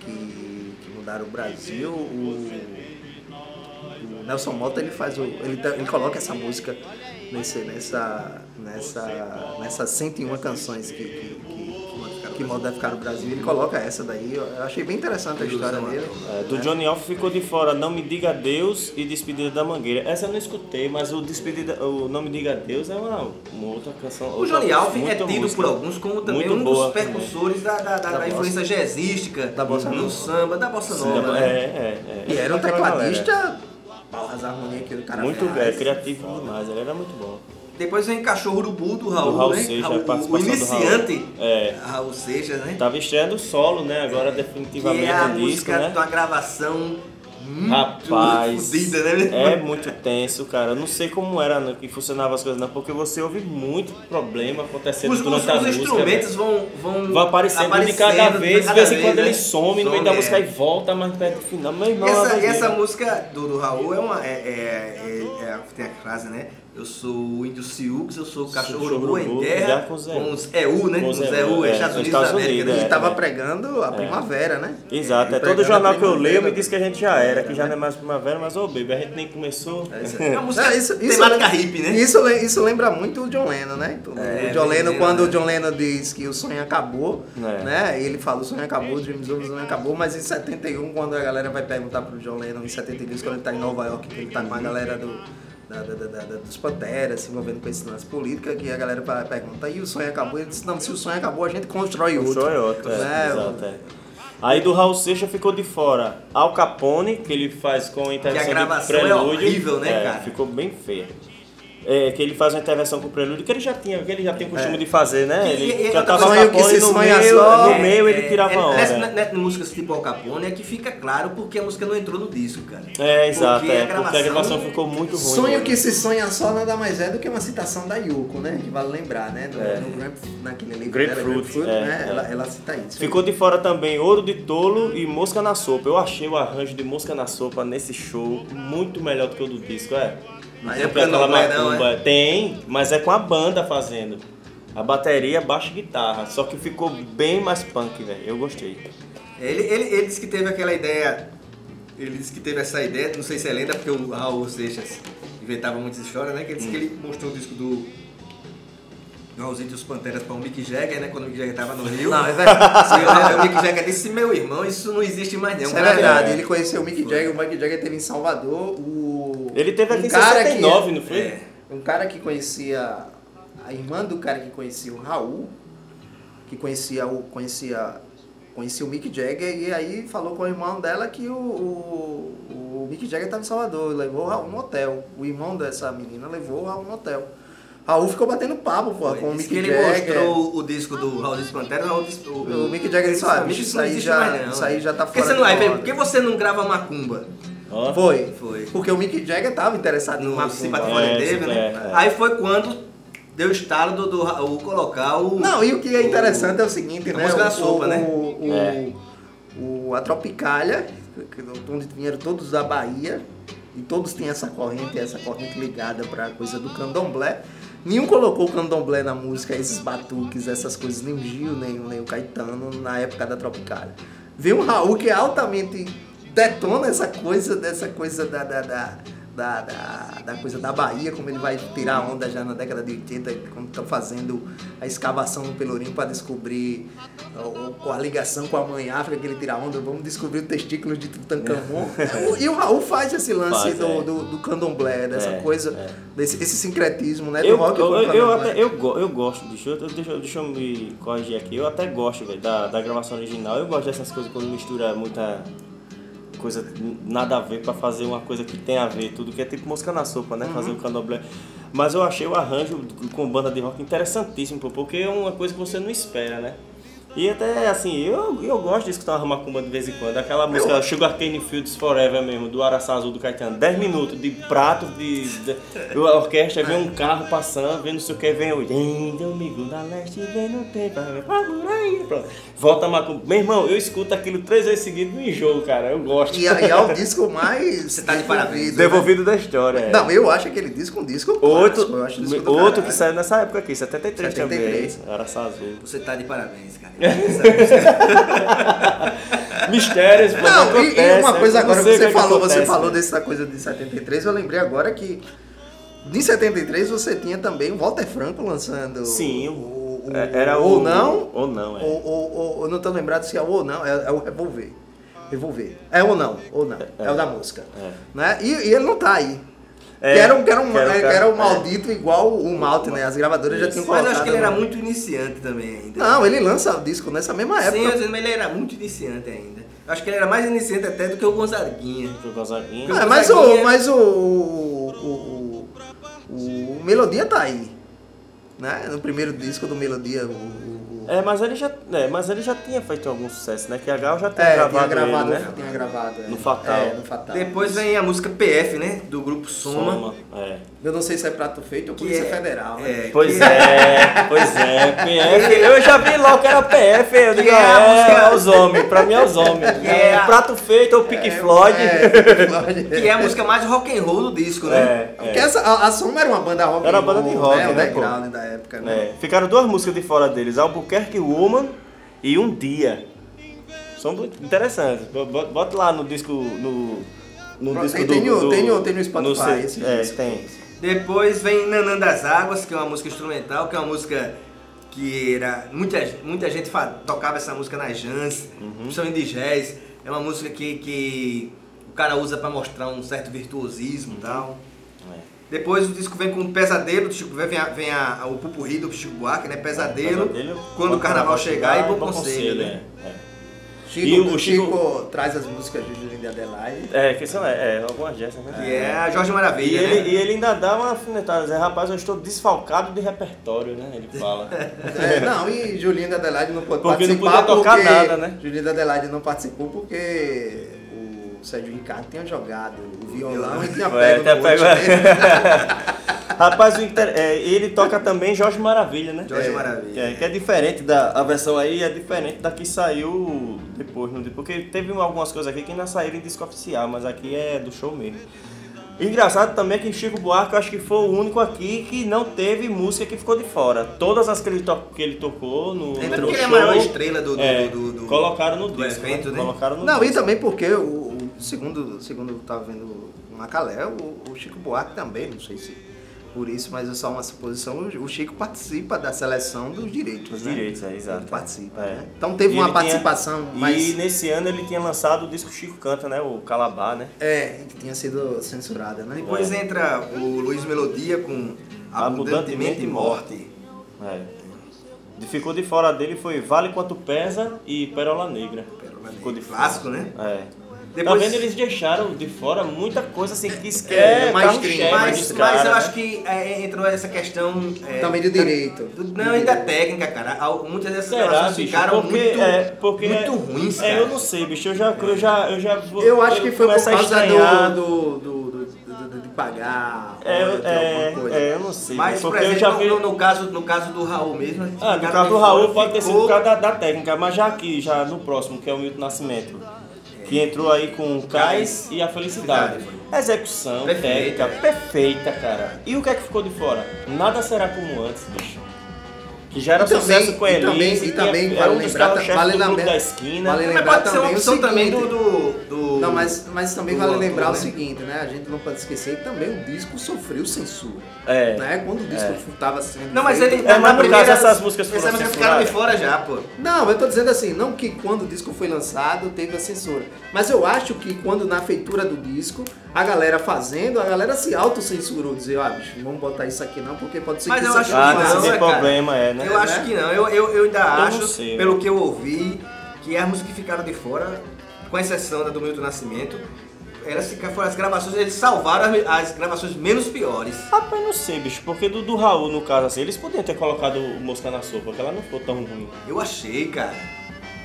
que, que mudaram o Brasil, o, o Nelson Mota ele faz o, ele, ele coloca essa música nesse, nessa, nessa, nessas 101 canções que, que, que modificaram o Brasil, ele coloca essa daí. Eu achei bem interessante a história dele. É, do Johnny Alf ficou de fora Não Me Diga Deus e Despedida da Mangueira. Essa eu não escutei, mas o Despedida, o Não Me Diga Deus é uma, uma outra canção. O Johnny Alf é tido música, por alguns como também um dos percussores da, da, da, da, influência jazzística, da bossa no samba, da bossa nova. Né? É, é, é. E era um tecladista as harmonias que o cara Muito é, criativo demais, ele era muito bom. Depois vem Cachorro Urubu do Raul, Raul né? Seixas, Raul, o, o iniciante, Raul. É. Raul Seixas, né? Tava estreando solo, né? Agora definitivamente que é a disco, música né? de uma gravação Rapaz, né? é muito tenso, cara. Eu não sei como era né, que funcionava as coisas, não, porque você ouve muito problema acontecendo os, durante os, a os música. Os instrumentos vão, vão, vão aparecendo, aparecendo de cada vez, de vez em quando né? ele some no meio da música é. e volta mais perto do final. Meu irmão, essa, e essa música do, do Raul é uma. É, é, é, é, tem a frase, né? Eu sou o índio Siux, eu sou o cachorro urubu em guerra com, com os EU, né? Com os EU, é, Estados Unidos da América. Né? Ele estava pregando a primavera, né? Exato, é todo jornal que eu leio me diz que a gente já era, que já não é mais primavera, mas ô oh, baby, a gente nem começou. É uma música isso, isso, temática hippie, né? Isso, isso lembra muito o John Lennon, né? o John Lennon, quando o John Lennon diz que o sonho acabou, né? Ele fala o sonho acabou, o Dreams of sonho acabou, mas em 71, quando a galera vai perguntar pro John Lennon, em 72, quando ele tá em Nova York, que ele tá com a galera do da, da, da, dos Panteras, se envolvendo com esse lance política, que a galera pergunta, e o sonho acabou? Ele disse, não, se o sonho acabou, a gente constrói outro. Constrói outro, é, né? exato, é. Aí do Raul Seixas ficou de fora Al Capone, que ele faz com a intervenção que a gravação de prelúdio. É horrível, né, é, cara? Ficou bem feio é, que ele faz uma intervenção com o prelúdio, que ele já tinha, que ele já tem o costume é. de fazer, né? Ele e, cantava sonho que se no sonha meio, só. no meio ele é, tirava é, uma hora. Nessas músicas tipo Al Capone é que fica claro porque a música não entrou no disco, cara. É, exato, porque, é, a, gravação, porque a gravação ficou muito ruim. Sonho que se sonha só nada mais é do que uma citação da Yuko, né? Que vale lembrar, né? No, é. no Grape, naquele livro Grapefruit, dela, Grapefruit é, né? Ela, ela cita isso. Ficou de fora também Ouro de Tolo e Mosca na Sopa. Eu achei o arranjo de Mosca na Sopa nesse show muito melhor do que o do disco, é. Mas é aquela macumba. É? Tem, mas é com a banda fazendo. A bateria, baixo e guitarra. Só que ficou bem mais punk, velho. Eu gostei. Ele, ele, ele disse que teve aquela ideia. Ele disse que teve essa ideia, não sei se é lenda, porque o Raul Seixas inventava muitas histórias, né? Que ele disse hum. que ele mostrou o disco do Raulzinho dos Panteras para o Mick Jagger, né? Quando o Mick Jagger estava no Rio. Não, é verdade. o Mick Jagger disse, meu irmão, isso não existe mais não. Isso é verdade, ele conheceu o Mick Jagger, o Mick Jagger teve em Salvador, o... Ele teve aqui um em 69, que, não foi? É, um cara que conhecia, a irmã do cara que conhecia o Raul, que conhecia o, conhecia, conhecia o Mick Jagger, e aí falou com o irmão dela que o, o, o Mick Jagger estava em Salvador, levou o Raul no hotel. O irmão dessa menina levou o Raul no hotel. Raul ficou batendo papo, pô, com o Mick Jagger. ele mostrou o disco do Raul dos Pantera, o, o, o Mick Jagger disse, ah, bicho, isso aí, já, isso aí já tá fora. Por que você não, por que você não grava macumba? Oh. Foi. Foi. Porque o Mick Jagger tava interessado no macumba. Simpatia é, teve, né? É, é. Aí foi quando deu o estalo do, do Raul colocar o. Não, e o que é interessante o, é o seguinte, né? Música o, da sopa, o, né? O, é. o, a Tropicália, onde vieram todos da Bahia, e todos têm essa corrente, essa corrente ligada para a coisa do candomblé. Nenhum colocou o candomblé na música, esses batuques, essas coisas, nem o Gil, nem, nem o Caetano, na época da Tropicália. Veio um Raul que é altamente detona essa coisa, dessa coisa da, da, da da, da, da, coisa da Bahia, como ele vai tirar onda já na década de 80, quando estão fazendo a escavação no Pelourinho para descobrir com a ligação com a mãe África que ele tira onda, vamos descobrir o testículo de Tutankhamon. É. E o Raul faz esse lance faz, do, é. do, do, candomblé, dessa é, coisa, é. Desse, esse sincretismo, né? Do eu, rock eu, eu, eu, até, eu, eu gosto, deixa eu, deixa, deixa eu me corrigir aqui, eu até gosto véio, da, da gravação original, eu gosto dessas coisas quando mistura muita coisa nada a ver para fazer uma coisa que tem a ver, tudo que é tipo música na sopa, né? Uhum. Fazer o candomblé. Mas eu achei o arranjo com banda de rock interessantíssimo, porque é uma coisa que você não espera, né? E até assim, eu, eu gosto de escutar uma macumba de vez em quando. Aquela música eu... Sugar Cane Fields Forever mesmo, do Araçá Azul do Caetano. 10 minutos de prato de, de, de orquestra, vem um carro passando, vem não sei o que, vem o amigo da leste, vem no tempo, pronto. Volta a macumba. Meu irmão, eu escuto aquilo três vezes seguidas no enjoo, cara. Eu gosto. E, e é o disco mais. Você tá de parabéns. Né? Devolvido né? da história. É. Não, eu acho aquele disco um disco outro, clássico. Eu acho disco outro que saiu nessa época aqui, 73, 73. também. Araçá Azul. Você tá de parabéns, cara. Mistérios, pô, não, não e, e, uma coisa agora, você, que falou, acontece, você falou dessa coisa de 73, eu lembrei agora que em 73 você tinha também o Walter Franco lançando. Sim, o, o, é, era ou não. Ou não, é. Ou, ou, ou, não tô lembrado se é ou não, é, é o Revolver. Revolver. É ou não, ou não. É, é o da música. É. Né? E, e ele não tá aí. É, que era um, que era um, que era, que era um maldito é. igual o Malte, né? As gravadoras já tinham colocado. Mas eu acho que ele era muito iniciante também ainda. Não, ele lança o disco nessa mesma época. Sim, mas ele era muito iniciante ainda. Eu acho que ele era mais iniciante até do que o Gonzaguinha. O Gonzaguinha. Ah, mas o, mas o, o, o, o Melodia tá aí. Né? No primeiro disco do Melodia, o, é, mas ele já, é, mas ele já tinha feito algum sucesso, né? Que a Gal já tinha é, gravado, tinha gravado ele, né? Tinha gravado, é. No Fatal. É, no Fatal. Depois vem a música PF, né? Do grupo Soma. Soma é. Eu não sei se é Prato Feito ou Polícia é, Federal, né? É, pois é, pois é. PF, eu já vi logo que era PF, eu digo, é, a música... é os homens, pra mim é os homens. É, é Prato Feito ou Pink Floyd. que é a música mais rock and roll do disco, né? É, Porque essa, a, a Soma era uma banda rock Era uma banda de rock, né? né? O background da época, né? Ficaram duas músicas de fora deles, Albuquerque Woman e Um Dia. São interessantes. Bota lá no disco. No, no disco tem, do, tem, do, tem, no, tem no Spotify no, esse é, disco. tem. Depois vem Nanã das Águas, que é uma música instrumental, que é uma música que era. Muita, muita gente tocava essa música nas jams, uhum. principalmente de jazz. É uma música que, que o cara usa para mostrar um certo virtuosismo e tal. Depois o disco vem com Pesadelo, Chico, vem, a, vem a, o pupurri do Chico Buarque, né? Pesadelo, Pesadelo quando o carnaval chegar, e Bom, bom Conselho, né? É. Chico, e o Chico, Chico, traz as músicas de Julinho de Adelaide. É, que são é, é, algumas dessas, né? Que é a Jorge Maravilha. E, né? ele, e ele ainda dá uma alfinetada, né? rapaz, eu estou desfalcado de repertório, né? Ele fala. é, não, e Julinho de Adelaide não pode porque participar. Não podia tocar porque nada, né? Julinho de Adelaide não participou porque o Sérgio Ricardo tinha jogado violão e tinha pego é, pego... Rapaz, o inter... é, ele toca também Jorge Maravilha, né? Jorge é, Maravilha. É, que é diferente da a versão aí, é diferente da que saiu depois, não porque teve algumas coisas aqui que ainda saíram em disco oficial, mas aqui é do show mesmo. Engraçado também que Chico Buarque eu acho que foi o único aqui que não teve música que ficou de fora. Todas as que ele, to que ele tocou no, é no show, é a maior estrela do, do, é, do, do, colocaram no do disco, evento, né? Colocaram no não, disco. e também porque o segundo, segundo eu tava vendo o Macalé, o, o Chico Buarque também, não sei se por isso, mas é só uma suposição. O Chico participa da seleção dos direitos. Dos né? direitos, é, exato. Ele participa, é. né? Então teve e uma participação tinha, mais. E nesse ano ele tinha lançado o disco Chico Canta, né? O Calabar, né? É, que tinha sido censurada, né? Depois é. entra o Luiz Melodia com Abundantemente, Abundantemente Morte. É. Ficou de fora dele foi Vale Quanto Pesa e Perola Negra. Perola Ficou de clássico, né? É. Depois... Tá vendo? Eles deixaram de fora muita coisa assim que isso é, é mais stream, mas, mas eu acho que é, entrou essa questão. É, Também do direito. Do, não, e da técnica, cara. Muitas dessas Será, ficaram porque, muito, é, porque muito ruins. É, eu não sei, bicho. Eu já. Eu já, eu já vou, eu acho que foi por causa do, do de pagar. É, é, é, eu não sei. Mas, por exemplo, já vi... no, no, caso, no caso do Raul mesmo. Ah, no caso do Raul pode ter sido por causa da, da, técnica, mas já aqui, já no próximo, que é o Milton Nascimento, que entrou aí com o Cais e a Felicidade. Execução, perfeita. técnica, perfeita, cara. E o que é que ficou de fora? Nada será como antes, bicho que já era e sucesso também, com a Elise. E também, e também vale um lembrar, vale lembrar, da esquina. Vale lembrar mas pode também ser uma opção também do, do, do, Não, mas, mas também vale lembrar o né? seguinte, né? A gente não pode esquecer que também o disco sofreu censura. É. Né? Quando o disco estava é. sendo. Não, mas ele. É, mas no caso essas músicas foram censuradas. ficaram de fora já, pô. Não, eu tô dizendo assim, não que quando o disco foi lançado teve a censura. Mas eu acho que quando na feitura do disco, a galera fazendo, a galera se autocensurou, dizer, ah, bicho, vamos botar isso aqui não, porque pode ser mas que eu isso acho aqui que não, é, problema, é, né? Eu acho que não, eu, eu, eu ainda eu acho, sei, pelo né? que eu ouvi, que as músicas que ficaram de fora, com exceção da do Milton Nascimento, elas foram as gravações, eles salvaram as, as, gravações menos piores. Rapaz, não sei, bicho, porque do, do Raul, no caso assim, eles podiam ter colocado Mosca na Sopa, porque ela não ficou tão ruim. Eu achei, cara.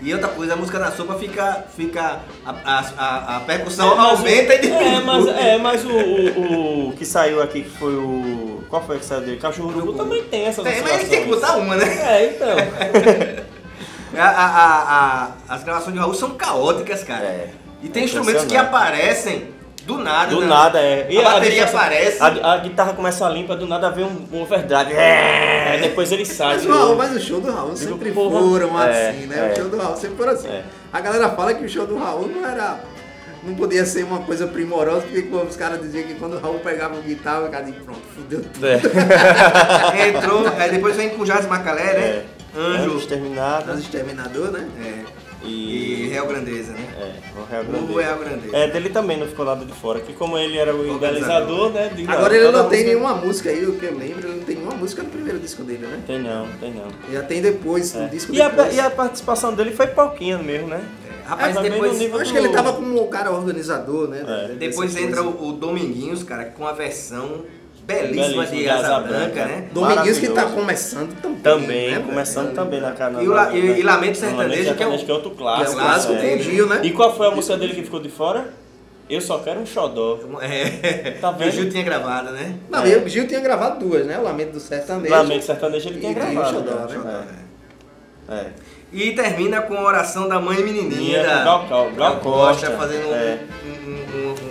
E outra coisa, a música na sopa fica. fica a, a, a percussão é, aumenta o, e diminui. É, mas, é, mas o, o, o, que saiu aqui, que foi o. Qual foi que saiu dele? Cachorro Urubu também tem essa Tem, mas tem que botar uma, né? É, então. a, a, a, as gravações de Raul são caóticas, cara. É. E tem instrumentos que aparecem do nada, Do né? nada, é. E a, a bateria aparece. A, a, guitarra começa limpa, do nada vem um, um overdrive. É. Depois ele sai. Mas, Raul, mas o show do Raul sempre porra, foram é, assim, né? É. O show do Raul sempre foram assim. É. A galera fala que o show do Raul não era. Não podia ser uma coisa primorosa, porque os caras diziam que quando o Raul pegava o guitarra, o cara dizia, pronto, fudeu tudo. É. Entrou, é, depois vem com o Jazz Macalé, né? É. Anjo. Anjo Exterminado. Anjo Exterminador, né? É. E, e Real Grandeza, né? É, o Real Grandeza. O Real Grandeza. É, dele também não ficou nada de fora, que como ele era o idealizador, né? De, Agora ele não tem nenhuma música aí, o que eu lembro, ele não tem nenhuma música no primeiro disco dele, né? Tem não, tem não. Já tem depois, é. no disco e depois. A, e a participação dele foi pouquinho mesmo, né? É, rapaz, é, depois, eu acho que ele tava como o cara organizador, né? É. Depois entra o, o Dominguinhos, cara, com a versão belíssima, de asa, branca, branca, né? Dominguinhos que tá começando também. Também, né? começando também na canal. E, o, e, e Lamento Sertanejo, que é, o, que é outro clássico. Que é o clássico é. Gil, né? E qual foi a música dele que ficou de fora? Eu só quero um xodó. É. Tá vendo? o Gil tinha gravado, né? Não, é. o Gil tinha gravado duas, né? O Lamento do Sertanejo. Lamento do Sertanejo ele tinha gravado. E o xodó, né? É. é. E termina com a oração da mãe menininha. Gal, Gal, Gal Costa, Costa fazendo é. um, um, um, um,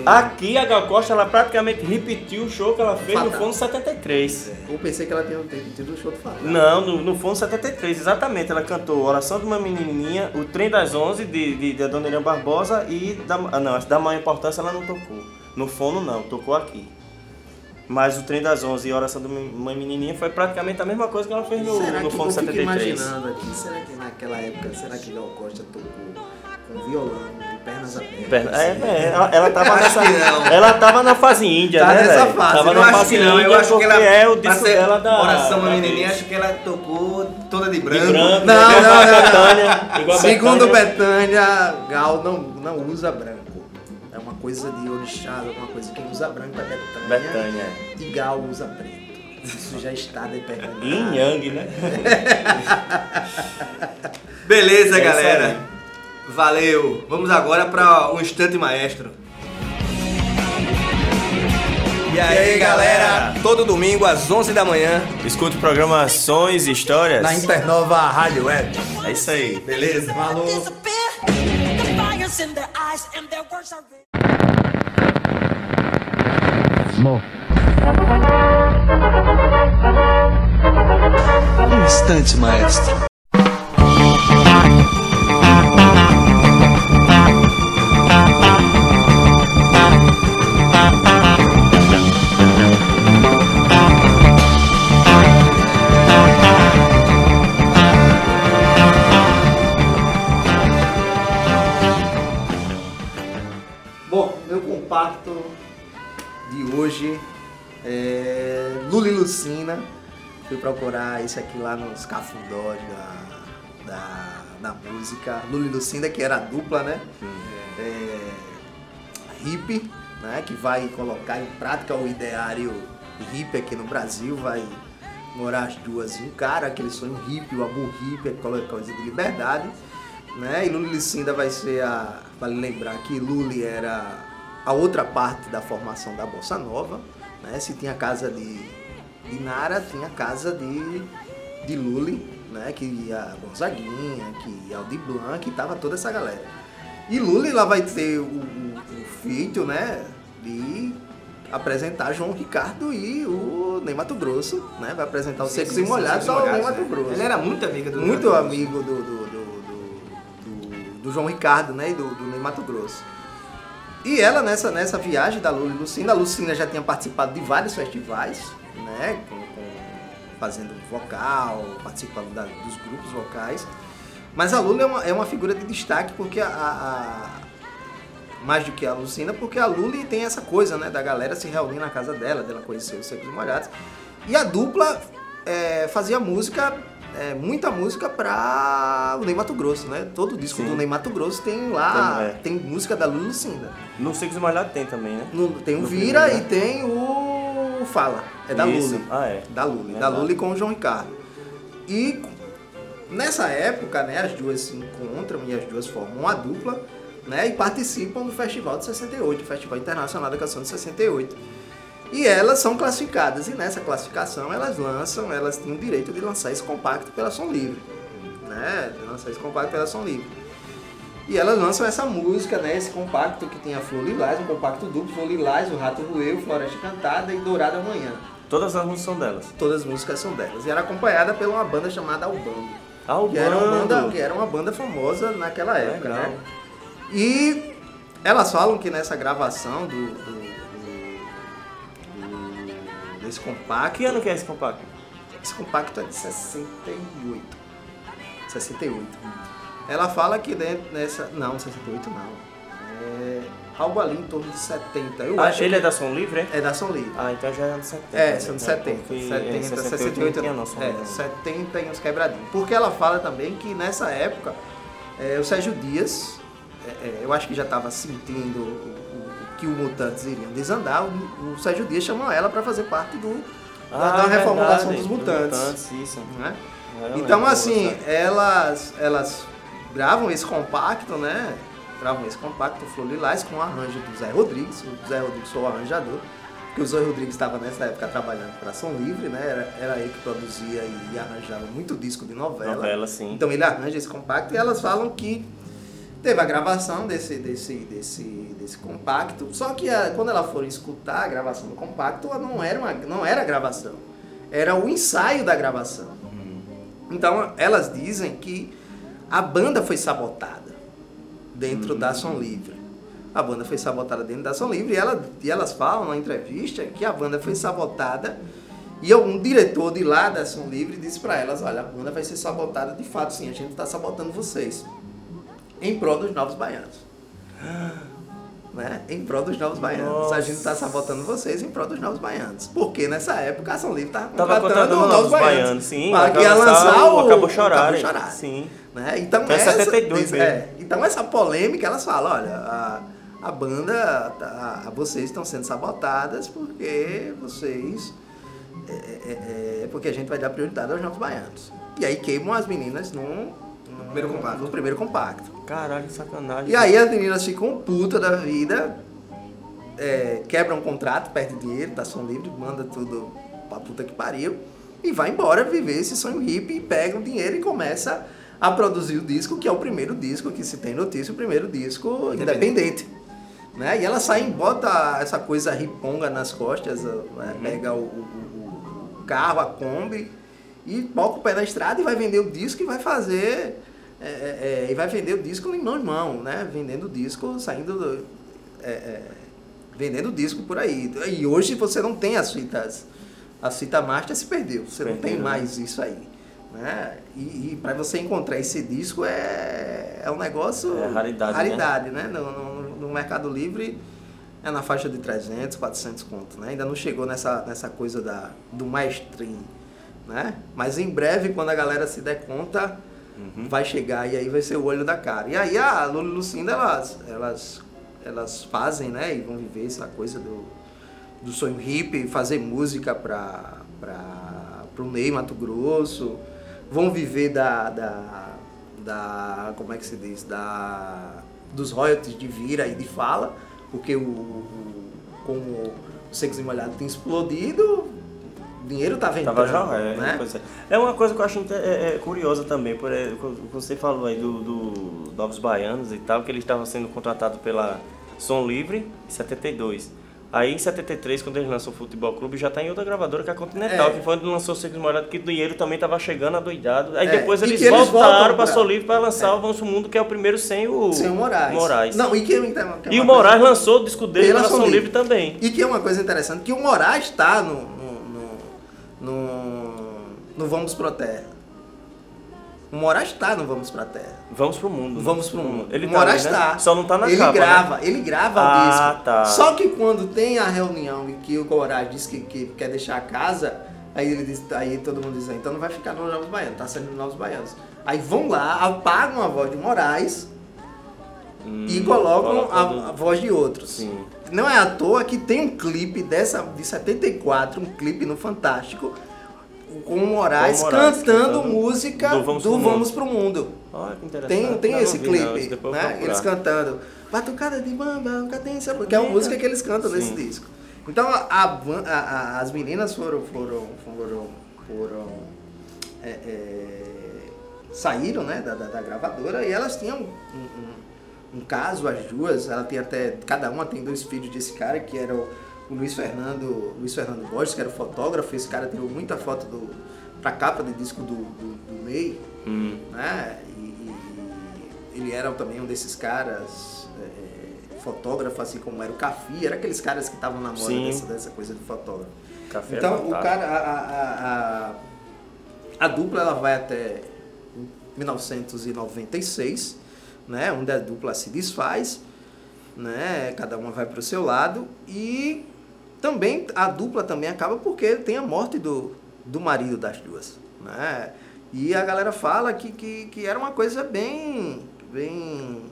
Aqui a Gal Costa ela praticamente repetiu o show que ela fez Fatal. no Fundo 73. Eu pensei que ela tinha repetido o show do Fatal. Não, no, no Fundo 73, exatamente. Ela cantou Oração de uma Menininha, O Trem das Onze de, de, de Dona Irã Barbosa e da, ah, não, da Mãe Importância ela não tocou. No Fono não, tocou aqui. Mas o Trem das Onze e a Oração de uma Menininha foi praticamente a mesma coisa que ela fez no, será no Fundo 73. imaginando aqui, será que naquela época, será que Gal Costa tocou com violão, pernas abertas? Perna, é, é, ela, ela tava nessa. Ela tava na fase índia, tá né? nessa fase. Tava eu na fase não, índia eu acho que ela, é o disco dela da. Oração uma Menininha, acho que ela tocou toda de branco. De branco não, não, não, não. Betânia, Segundo Betânia, Gal não, não usa branco coisa de orixá, alguma coisa. Quem usa branco é Betânia. Betânia. E Gal usa preto. Isso já está determinado. Yin Yang, né? Beleza, é galera. Valeu. Vamos agora para um instante maestro. E aí, galera? Todo domingo às 11 da manhã. Escuta o programa Ações e Histórias. Na Internova Rádio Web. É isso aí. Beleza? Falou. Um instante, maestro. Hoje é Lula e Lucina. Fui procurar isso aqui lá nos cafundós da, da, da música. Lula e Lucinda, que era a dupla, né? É, hippie, né? Que vai colocar em prática o ideário hippie aqui no Brasil, vai morar as duas em um cara, aquele sonho hippie, o amor hippie, aquela coisa de liberdade. Né? E Luli Lucinda vai ser a. Vale lembrar que Luli era a outra parte da formação da Bossa Nova. Né? Se tinha casa de, de Nara, tinha casa de, de Luli, né? que ia Gonzaguinha, que ia Aldi Blanc, que tava toda essa galera. E Luli lá vai ter o, o, o feito né? de apresentar João Ricardo e o Ney Mato Grosso, né? Vai apresentar os Secos e Molhados ao Ney Mato Grosso. Ele era muito amigo do Muito amigo do, do, do, do, do João Ricardo, né? E do, do Ney Mato Grosso. E ela, nessa, nessa viagem da Lula e Lucinda, a Lucinda já tinha participado de vários festivais, né? Com, com, fazendo vocal, participando da, dos grupos vocais. Mas a Lula é uma, é uma figura de destaque porque a, a mais do que a Lucina, porque a Luli tem essa coisa, né, da galera se reunir na casa dela, dela conhecer os Secos e Molhados. E a dupla é, fazia música, é, muita música pra o Ney Mato Grosso, né? Todo disco Sim. do Ney Mato Grosso tem lá, é. tem música da Luli Lucinda. No Secos e Molhados tem também, né? No, tem o no Vira primeiro, né? e tem o Fala, é da Isso. Luli. Ah, é. Da Luli, da Luli com o João Ricardo. E nessa época, né, as duas se encontram e as duas formam uma dupla né, e participam do Festival de 68, o Festival Internacional da Canção de 68. E elas são classificadas, e nessa classificação elas lançam, elas têm o direito de lançar esse compacto pela Som Livre. Né, de lançar esse compacto pela Som Livre. E elas lançam essa música, né, esse compacto que tem a Flor Lilás, um compacto duplo, Flor Lilás, O Rato Roeu, Floresta Cantada e Dourada Manhã. Todas as músicas são delas? Todas as músicas são delas. E era acompanhada por uma banda chamada Albando. Albando. Que era uma banda, que era uma banda famosa naquela época, Legal. né? E elas falam que nessa gravação do, do, do, desse compacto. Que ano que é esse compacto? Esse compacto é de 68. 68. Ela fala que dentro nessa. Não, 68 não. É algo ali em torno de 70. Eu ah, acho ele que... é da Som Livre, é? É da Som Livre. Ah, então já é anos 70. É, são de 70. 70, 68, 68 não. É, 70 e uns quebradinhos. Porque ela fala também que nessa época é, o Sérgio Dias é, é, eu acho que já estava sentindo que os Mutantes iriam desandar, o, o Sérgio Dias chamou ela para fazer parte do, ah, da, da reformulação verdade, dos Mutantes. mutantes isso. Né? Então, assim, elas, elas gravam esse compacto, né? Gravam esse compacto Flor Lilás com o arranjo do Zé Rodrigues. O Zé Rodrigues foi o arranjador. Porque o Zé Rodrigues estava nessa época trabalhando para Som Livre, né? Era, era ele que produzia e arranjava muito disco de novela. Novela, sim. Então ele arranja esse compacto e elas falam que Teve a gravação desse, desse, desse, desse compacto, só que a, quando ela for escutar a gravação do compacto, não era, uma, não era a gravação, era o ensaio da gravação. Uhum. Então elas dizem que a banda foi sabotada dentro da Som Livre. A banda foi sabotada dentro da Som Livre e, ela, e elas falam na entrevista que a banda foi sabotada e algum diretor de lá da Som Livre disse para elas, olha, a banda vai ser sabotada de fato, sim, a gente está sabotando vocês em prol dos novos baianos. Né? Em prol dos novos baianos. Nossa. A gente está sabotando vocês em prol dos novos baianos. Porque nessa época a Ação Livre estava contratando, novos, novos baianos. baianos sim, para que ia lançar o, Acabou Chorar. Acabou Chorar. Sim. Né? Então, é essa, 72 é, então essa polêmica, elas falam, olha, a, a banda, a, a, vocês estão sendo sabotadas porque vocês... É, é, é, porque a gente vai dar prioridade aos novos baianos. E aí queimam as meninas num primeiro compacto. No primeiro compacto. Caralho, que sacanagem. E aí as meninas ficam puta da vida, é, quebram um contrato, perde dinheiro, tá som livre, manda tudo pra puta que pariu. E vai embora viver esse sonho hippie, pega o dinheiro e começa a produzir o disco, que é o primeiro disco que se tem notícia, o primeiro disco independente. Né? E ela sai e bota essa coisa riponga nas costas, né? uhum. pega o, o, o, carro, a Kombi, e coloca o pé na estrada e vai vender o disco e vai fazer. É, é, é e vai vender o disco em mão em mão, né? Vendendo o disco, saindo. Do, é, é, vendendo o disco por aí. E hoje você não tem as fitas. A fita master se perdeu. Você perdeu, não tem né? mais isso aí. Né? E, e para você encontrar esse disco é, é um negócio. É raridade. Raridade, né? né? No, no, no Mercado Livre é na faixa de 300, 400 contos, né? Ainda não chegou nessa, nessa coisa da, do mainstream né? Mas em breve, quando a galera se der conta, uhum. vai chegar e aí vai ser o olho da cara. E aí a Lula e Lucinda, elas, elas elas fazem, né? E vão viver essa coisa do, do sonho hippie, fazer música para o Ney Mato Grosso, vão viver da, da, da. Como é que se diz? Da, dos royalties de vira e de fala, porque o, o como o Secos e Molhado tem explodido, dinheiro tá vendendo. Tava já, é, né? é. é uma coisa que eu acho é, é curiosa também, por você falou aí do, do Novos Baianos e tal, que eles estavam sendo contratados pela Som Livre em 72. Aí em 73, quando eles lançou o Futebol Clube, já está em outra gravadora que é a Continental, é. que foi onde lançou o Secos Molhados, que o dinheiro também estava chegando adoidado. Aí é. depois eles, eles voltaram para Som Livre para lançar é. o Vamos Mundo, que é o primeiro sem o, sem o Moraes. Moraes. Não, e que, que é e o Moraes lançou o disco dele para Som Livre. Livre também. E que é uma coisa interessante, que o Moraes está no, no, no, Vamos Pro Terra. O Moraes está no Vamos Pra Terra. Vamos pro mundo. Né? Vamos pro mundo. Ele o tá Moraes está. Né? Só não tá na ele capa, grava, né? Ele grava ah, o disco. Tá. Só que quando tem a reunião e que o Moraes diz que, que quer deixar a casa, aí ele diz, aí todo mundo diz, ah, então não vai ficar no Novos Baianos, tá saindo no Novos Baianos. Aí vão lá, apagam a voz de Moraes hum, e colocam a, a, voz de outros. Sim. Não é à toa que tem um clipe dessa de 74, um clipe no Fantástico, com o Moraes, com o Moraes cantando, cantando, música do Vamos, do pro, Vamos mundo. pro Mundo. Olha que interessante. Tem, tem esse clipe, não, né? Eles cantando Batucada de Bamba, cadência, porque é uma música que eles cantam Sim. nesse disco. Então a, a, a, as meninas foram foram foram, foram é, é, saíram né, da, da, da, gravadora e elas tinham um, um, um, caso, as duas, ela tem até, cada uma tem dois filhos desse cara, que era o o Luiz Fernando, Luiz Fernando Borges, que era fotógrafo, esse cara tirou muita foto do, pra capa de disco do, do, do hum. né? E, e, ele era também um desses caras é, fotógrafo, assim como era o Cafi, era aqueles caras que estavam na moda dessa, dessa, coisa de fotógrafo. Café então é o cara, a, a, a, a, dupla ela vai até 1996, né? Onde a dupla se desfaz, né? Cada uma vai para o seu lado e também a dupla também acaba porque tem a morte do, do marido das duas, né? E a galera fala que, que, que era uma coisa bem, bem,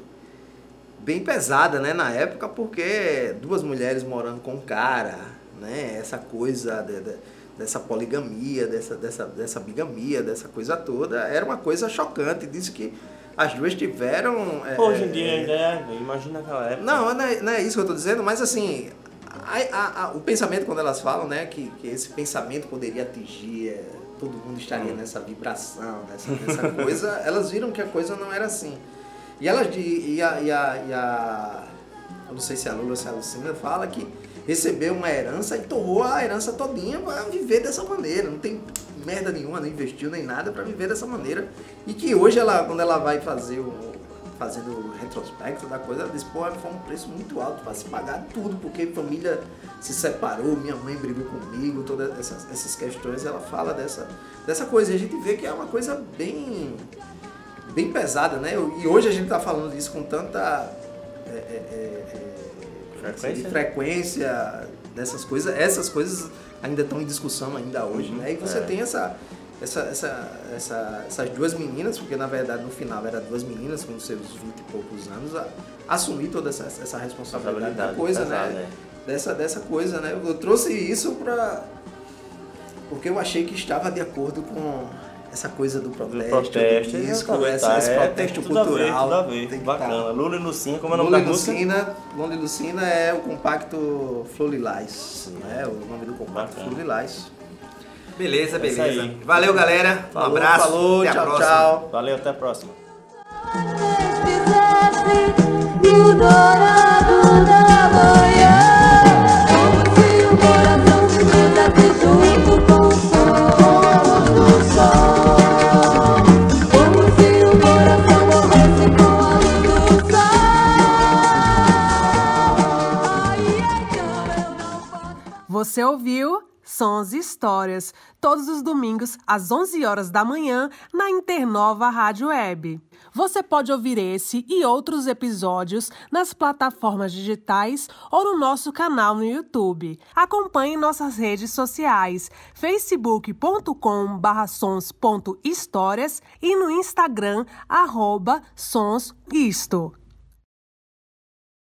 bem pesada, né? Na época, porque duas mulheres morando com um cara, né? Essa coisa de, de, dessa poligamia, dessa, dessa, dessa bigamia, dessa coisa toda, era uma coisa chocante. Disse que as duas tiveram. É, Hoje em dia ainda é, imagina aquela época. Não, não é, não é isso que eu estou dizendo, mas assim, a, a, a, o pensamento, quando elas falam, né, que, que esse pensamento poderia atingir, é, todo mundo estaria nessa vibração, nessa, nessa coisa, elas viram que a coisa não era assim. E elas, e a, e a, e a eu não sei se a Lula ou se a Lucina fala que recebeu uma herança e torrou a herança todinha para viver dessa maneira. Não tem merda nenhuma, não investiu nem nada para viver dessa maneira. E que hoje ela, quando ela vai fazer o, fazendo o retrospecto da coisa, ela diz, pô, foi um preço muito alto para se pagar tudo, porque família se separou, minha mãe brigou comigo, todas essas, essas questões, ela fala dessa, dessa coisa. E a gente vê que é uma coisa bem, bem pesada, né? E hoje a gente está falando disso com tanta é, é, é, é frequência. frequência dessas coisas. Essas coisas ainda estão em discussão ainda hoje, né? E você é. tem essa essa, essa, essa, essas duas meninas, porque na verdade no final eram duas meninas com seus 20 e poucos anos, a, assumir toda essa, essa responsabilidade da coisa, né? né? Dessa, dessa coisa, né? Eu trouxe isso para porque eu achei que estava de acordo com essa coisa do protesto, do protesto do disco, essa, esse é, protesto cultural. Tudo a ver, tudo a ver. Bacana. Tá. Lula e Lucina, como é o nome Lula da música? Lucina, Lula e Lucina é o compacto Flolilás, né? O nome do compacto Flolilás. Beleza, beleza. Valeu, galera. Um falou, abraço. Falou, até tchau, tchau. Valeu, até a próxima. Você ouviu Sons e Histórias, todos os domingos às 11 horas da manhã na Internova Rádio Web. Você pode ouvir esse e outros episódios nas plataformas digitais ou no nosso canal no YouTube. Acompanhe nossas redes sociais, facebook.com/sons.histórias e no Instagram arroba sonsisto.